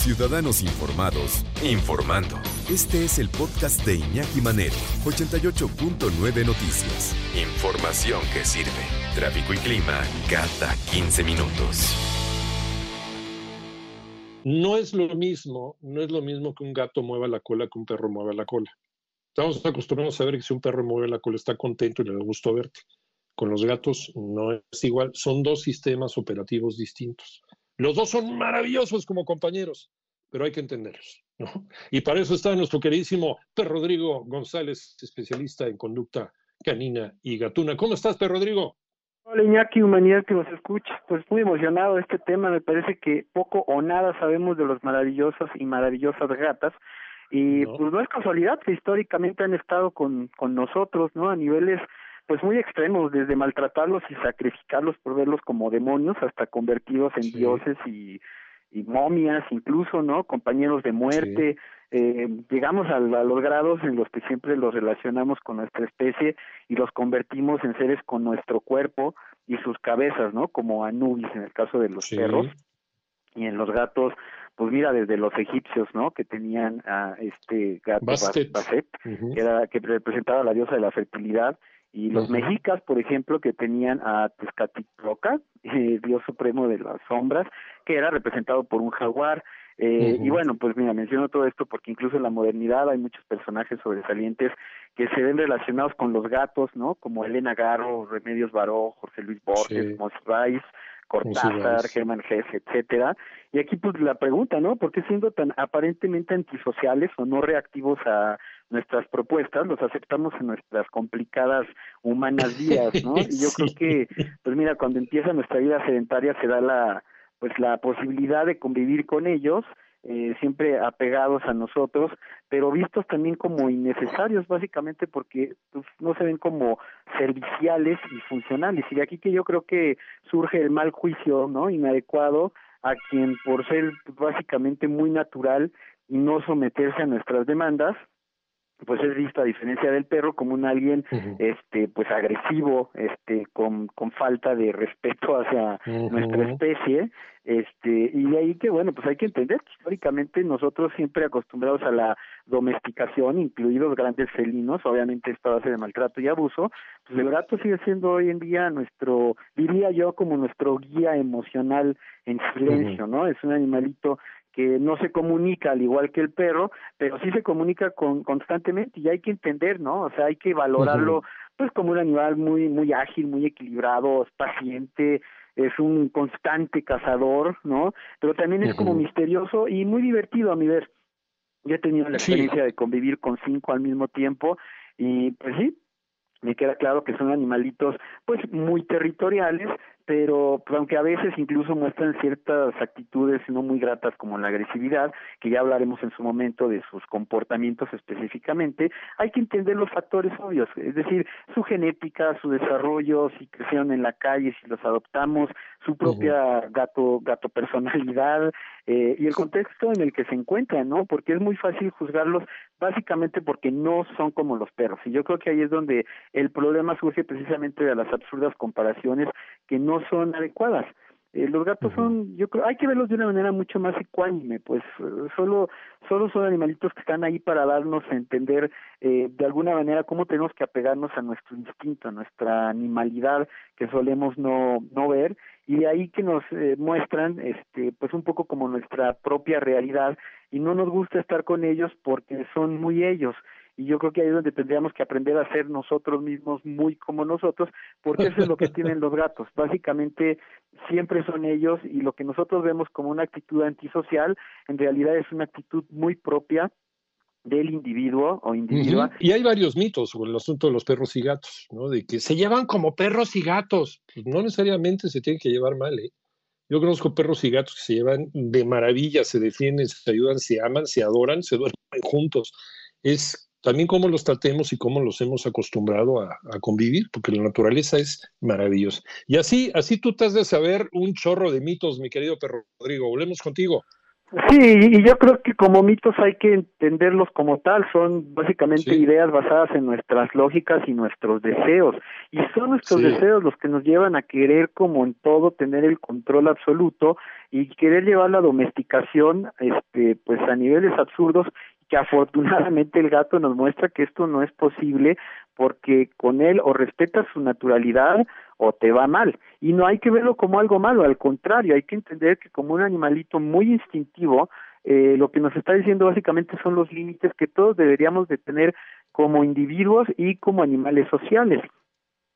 Ciudadanos Informados, informando. Este es el podcast de Iñaki Manero, 88.9 Noticias. Información que sirve. Tráfico y clima cada 15 minutos. No es lo mismo, no es lo mismo que un gato mueva la cola que un perro mueva la cola. Estamos acostumbrados a ver que si un perro mueve la cola está contento y le da gusto verte. Con los gatos no es igual, son dos sistemas operativos distintos. Los dos son maravillosos como compañeros, pero hay que entenderlos. ¿no? Y para eso está nuestro queridísimo Per Rodrigo González, especialista en conducta canina y gatuna. ¿Cómo estás, Per Rodrigo? Hola Iñaki, humanidad que nos escucha. Pues muy emocionado este tema. Me parece que poco o nada sabemos de los maravillosos y maravillosas gatas. Y pues no es casualidad que históricamente han estado con, con nosotros, ¿no? A niveles pues muy extremos, desde maltratarlos y sacrificarlos por verlos como demonios hasta convertidos en dioses y, y, momias incluso, ¿no? Compañeros de muerte. Eh, llegamos a, los grados en los que siempre los relacionamos con nuestra especie y los convertimos en seres con nuestro cuerpo y sus cabezas, ¿no? Como Anubis en el caso de los perros. Y en los gatos pues mira desde los egipcios no que tenían a este gato Bastet, que era que representaba a la diosa de la fertilidad y los mexicas, por ejemplo, que tenían a Tezcatlipoca, el dios supremo de las sombras, que era representado por un jaguar. Eh, Y bueno, pues mira, menciono todo esto porque incluso en la modernidad hay muchos personajes sobresalientes que se ven relacionados con los gatos, ¿no? Como Elena Garro, Remedios Baró, Jorge Luis Borges, sí. Cortázar, Germán Gess, etcétera. Y aquí pues la pregunta, ¿no? ¿Por qué siendo tan aparentemente antisociales o no reactivos a nuestras propuestas, los aceptamos en nuestras complicadas humanas vidas, ¿no? Y yo creo que, pues mira, cuando empieza nuestra vida sedentaria se da la, pues la posibilidad de convivir con ellos eh, siempre apegados a nosotros, pero vistos también como innecesarios, básicamente porque pues, no se ven como serviciales y funcionales. Y de aquí que yo creo que surge el mal juicio, ¿no? Inadecuado a quien por ser básicamente muy natural y no someterse a nuestras demandas, pues es visto a diferencia del perro como un alguien este pues agresivo este con con falta de respeto hacia nuestra especie este y de ahí que bueno pues hay que entender que históricamente nosotros siempre acostumbrados a la domesticación incluidos grandes felinos obviamente esta base de maltrato y abuso pues el gato sigue siendo hoy en día nuestro diría yo como nuestro guía emocional en silencio no es un animalito que no se comunica al igual que el perro, pero sí se comunica con, constantemente y hay que entender, ¿no? O sea, hay que valorarlo pues como un animal muy muy ágil, muy equilibrado, paciente, es un constante cazador, ¿no? Pero también es como misterioso y muy divertido a mi ver. Yo he tenido la experiencia de convivir con cinco al mismo tiempo y pues sí, me queda claro que son animalitos pues muy territoriales, pero pues, aunque a veces incluso muestran ciertas actitudes no muy gratas como la agresividad, que ya hablaremos en su momento de sus comportamientos específicamente, hay que entender los factores obvios, es decir, su genética, su desarrollo, si crecieron en la calle, si los adoptamos, su propia gato gato personalidad eh, y el contexto en el que se encuentran, ¿no? Porque es muy fácil juzgarlos básicamente porque no son como los perros. Y yo creo que ahí es donde el problema surge precisamente de las absurdas comparaciones que no son adecuadas. Eh, los gatos son, yo creo, hay que verlos de una manera mucho más ecuánime, pues solo, solo son animalitos que están ahí para darnos a entender eh, de alguna manera cómo tenemos que apegarnos a nuestro instinto, a nuestra animalidad que solemos no, no ver y de ahí que nos eh, muestran, este, pues un poco como nuestra propia realidad y no nos gusta estar con ellos porque son muy ellos y yo creo que ahí es donde tendríamos que aprender a ser nosotros mismos muy como nosotros, porque eso es lo que tienen los gatos. Básicamente siempre son ellos y lo que nosotros vemos como una actitud antisocial, en realidad es una actitud muy propia del individuo o individua. Y hay varios mitos sobre el asunto de los perros y gatos, ¿no? De que se llevan como perros y gatos. Pues no necesariamente se tienen que llevar mal, ¿eh? Yo conozco perros y gatos que se llevan de maravilla, se defienden, se ayudan, se aman, se adoran, se duermen juntos. Es también cómo los tratemos y cómo los hemos acostumbrado a, convivir, porque la naturaleza es maravillosa. Y así, así tú te has de saber un chorro de mitos, mi querido perro Rodrigo. Volvemos contigo. Sí, y yo creo que como mitos hay que entenderlos como tal, son básicamente ideas basadas en nuestras lógicas y nuestros deseos, y son nuestros deseos los que nos llevan a querer como en todo tener el control absoluto y querer llevar la domesticación este pues a niveles absurdos que afortunadamente el gato nos muestra que esto no es posible porque con él o respetas su naturalidad o te va mal. Y no hay que verlo como algo malo, al contrario, hay que entender que como un animalito muy instintivo, eh, lo que nos está diciendo básicamente son los límites que todos deberíamos de tener como individuos y como animales sociales.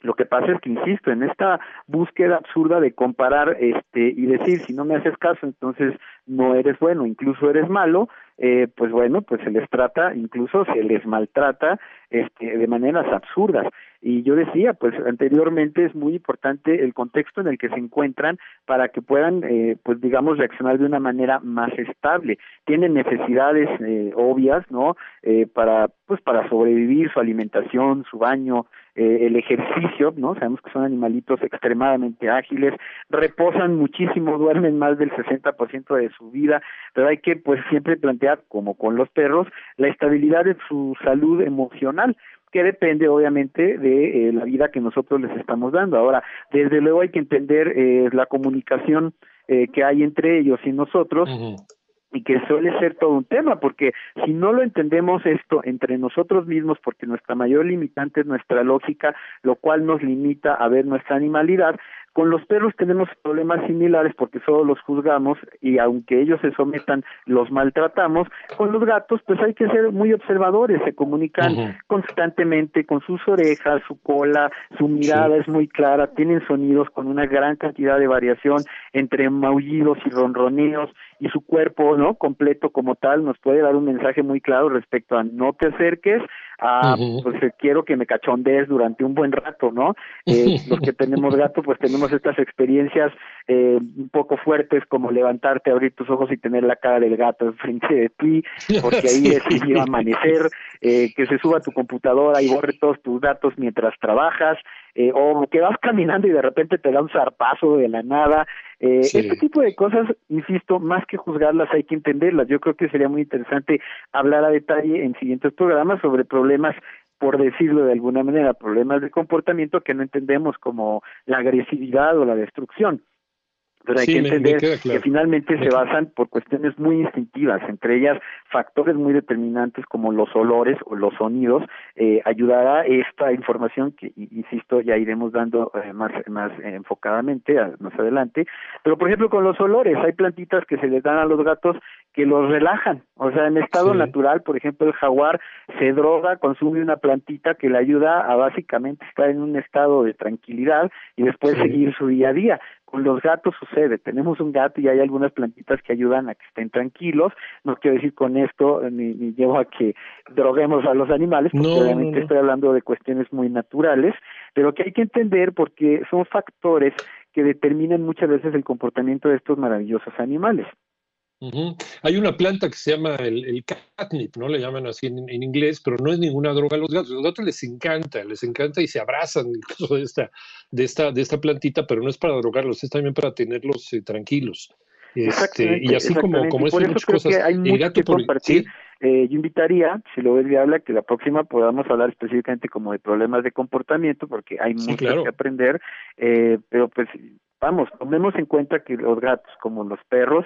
Lo que pasa es que, insisto, en esta búsqueda absurda de comparar este y decir, si no me haces caso, entonces no eres bueno, incluso eres malo, eh, pues bueno, pues se les trata, incluso se les maltrata este, de maneras absurdas. Y yo decía, pues anteriormente es muy importante el contexto en el que se encuentran para que puedan, eh, pues digamos, reaccionar de una manera más estable. Tienen necesidades eh, obvias, ¿no? Eh, para, pues para sobrevivir, su alimentación, su baño, eh, el ejercicio, ¿no? Sabemos que son animalitos extremadamente ágiles, reposan muchísimo, duermen más del 60% de su vida, pero hay que, pues, siempre plantear, como con los perros, la estabilidad de su salud emocional que depende obviamente de eh, la vida que nosotros les estamos dando. Ahora, desde luego hay que entender eh, la comunicación eh, que hay entre ellos y nosotros. Y que suele ser todo un tema, porque si no lo entendemos esto entre nosotros mismos, porque nuestra mayor limitante es nuestra lógica, lo cual nos limita a ver nuestra animalidad, con los perros tenemos problemas similares porque solo los juzgamos y aunque ellos se sometan, los maltratamos. Con los gatos, pues hay que ser muy observadores, se comunican constantemente con sus orejas, su cola, su mirada es muy clara, tienen sonidos con una gran cantidad de variación entre maullidos y ronroneos y su cuerpo, ¿no? Completo como tal nos puede dar un mensaje muy claro respecto a no te acerques, a pues eh, quiero que me cachondees durante un buen rato, ¿no? Eh, los que tenemos gato, pues tenemos estas experiencias eh, un poco fuertes como levantarte, abrir tus ojos y tener la cara del gato enfrente de ti, porque ahí es que amanecer, eh, que se suba a tu computadora y borre todos tus datos mientras trabajas, eh, o que vas caminando y de repente te da un zarpazo de la nada. Eh, Este tipo de cosas, insisto, más que juzgarlas hay que entenderlas. Yo creo que sería muy interesante hablar a detalle en siguientes programas sobre problemas por decirlo de alguna manera, problemas de comportamiento que no entendemos como la agresividad o la destrucción. Pero hay que entender que finalmente se basan por cuestiones muy instintivas, entre ellas factores muy determinantes como los olores o los sonidos, eh, ayudará esta información que, insisto, ya iremos dando eh, más, más enfocadamente más adelante. Pero, por ejemplo, con los olores, hay plantitas que se les dan a los gatos que los relajan. O sea, en estado natural, por ejemplo, el jaguar se droga, consume una plantita que le ayuda a básicamente estar en un estado de tranquilidad y después seguir su día a día. Con los gatos sucede, tenemos un gato y hay algunas plantitas que ayudan a que estén tranquilos. No quiero decir con esto ni, llevo a que droguemos a los animales, porque obviamente estoy hablando de cuestiones muy naturales, pero que hay que entender porque son factores que determinan muchas veces el comportamiento de estos maravillosos animales. Hay una planta que se llama el, catnip, ¿no? Le llaman así en, inglés, pero no es ninguna droga a los gatos. A los gatos les encanta, les encanta y se abrazan de esta, de esta, de esta plantita, pero no es para drogarlos, es también para tenerlos eh, tranquilos. Este, y así como, como eso, hay muchas cosas. hay mucho que compartir. Eh, yo invitaría, si lo ves viable, que la próxima podamos hablar específicamente como de problemas de comportamiento, porque hay mucho que aprender, eh, pero pues vamos, tomemos en cuenta que los gatos, como los perros,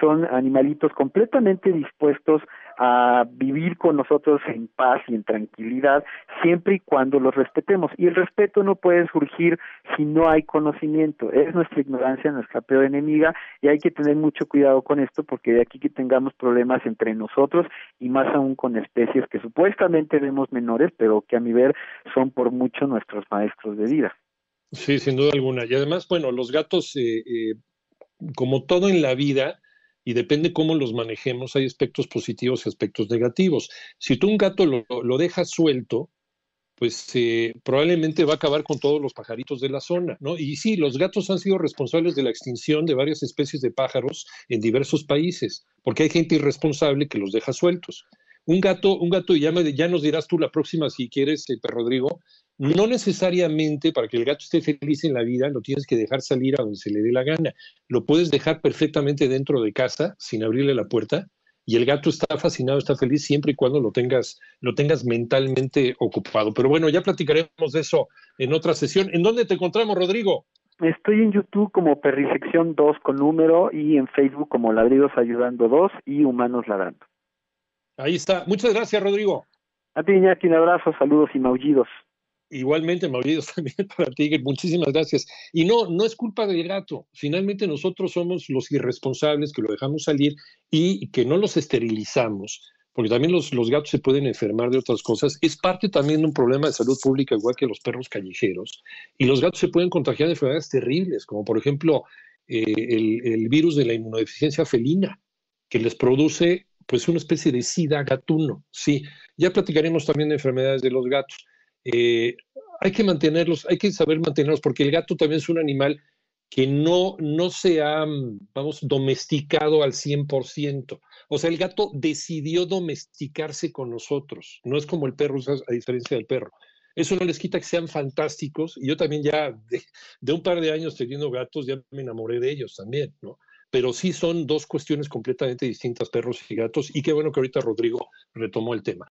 son animalitos completamente dispuestos a vivir con nosotros en paz y en tranquilidad, siempre y cuando los respetemos. Y el respeto no puede surgir si no hay conocimiento. Es nuestra ignorancia, nuestra peor enemiga, y hay que tener mucho cuidado con esto, porque de aquí que tengamos problemas entre nosotros y más aún con especies que supuestamente vemos menores, pero que a mi ver son por mucho nuestros maestros de vida. Sí, sin duda alguna. Y además, bueno, los gatos, eh, eh, como todo en la vida, y depende cómo los manejemos, hay aspectos positivos y aspectos negativos. Si tú un gato lo, dejas suelto, pues eh, probablemente va a acabar con todos los pajaritos de la zona, ¿no? Y sí, los gatos han sido responsables de la extinción de varias especies de pájaros en diversos países, porque hay gente irresponsable que los deja sueltos. Un gato, un gato, ya, ya nos dirás tú la próxima si quieres, eh, Rodrigo, no necesariamente para que el gato esté feliz en la vida lo tienes que dejar salir a donde se le dé la gana. Lo puedes dejar perfectamente dentro de casa sin abrirle la puerta y el gato está fascinado, está feliz siempre y cuando lo tengas, lo tengas mentalmente ocupado. Pero bueno, ya platicaremos de eso en otra sesión. ¿En dónde te encontramos, Rodrigo? Estoy en YouTube como Perrisección 2 con número y en Facebook como Ladridos Ayudando 2 y Humanos Ladrando. Ahí está. Muchas gracias, Rodrigo. A ti, Iñaki, un abrazo, saludos y maullidos. Igualmente, maullidos también para ti. Muchísimas gracias. Y no, no es culpa del gato. Finalmente nosotros somos los irresponsables que lo dejamos salir y que no los esterilizamos porque también los, los, gatos se pueden enfermar de otras cosas, es parte también de un problema de salud pública, igual que los perros callejeros. Y los gatos se pueden contagiar de enfermedades terribles, como por ejemplo eh, el, el, virus de la inmunodeficiencia felina, que les produce pues una especie de sida gatuno. Sí, ya platicaremos también de enfermedades de los gatos. Eh, hay que mantenerlos, hay que saber mantenerlos, porque el gato también es un animal que no, no se ha, vamos, domesticado al 100%. O sea, el gato decidió domesticarse con nosotros. No es como el perro, a diferencia del perro. Eso no les quita que sean fantásticos. Y yo también ya de, un par de años teniendo gatos, ya me enamoré de ellos también, ¿no? Pero sí son dos cuestiones completamente distintas, perros y gatos. Y qué bueno que ahorita Rodrigo retomó el tema.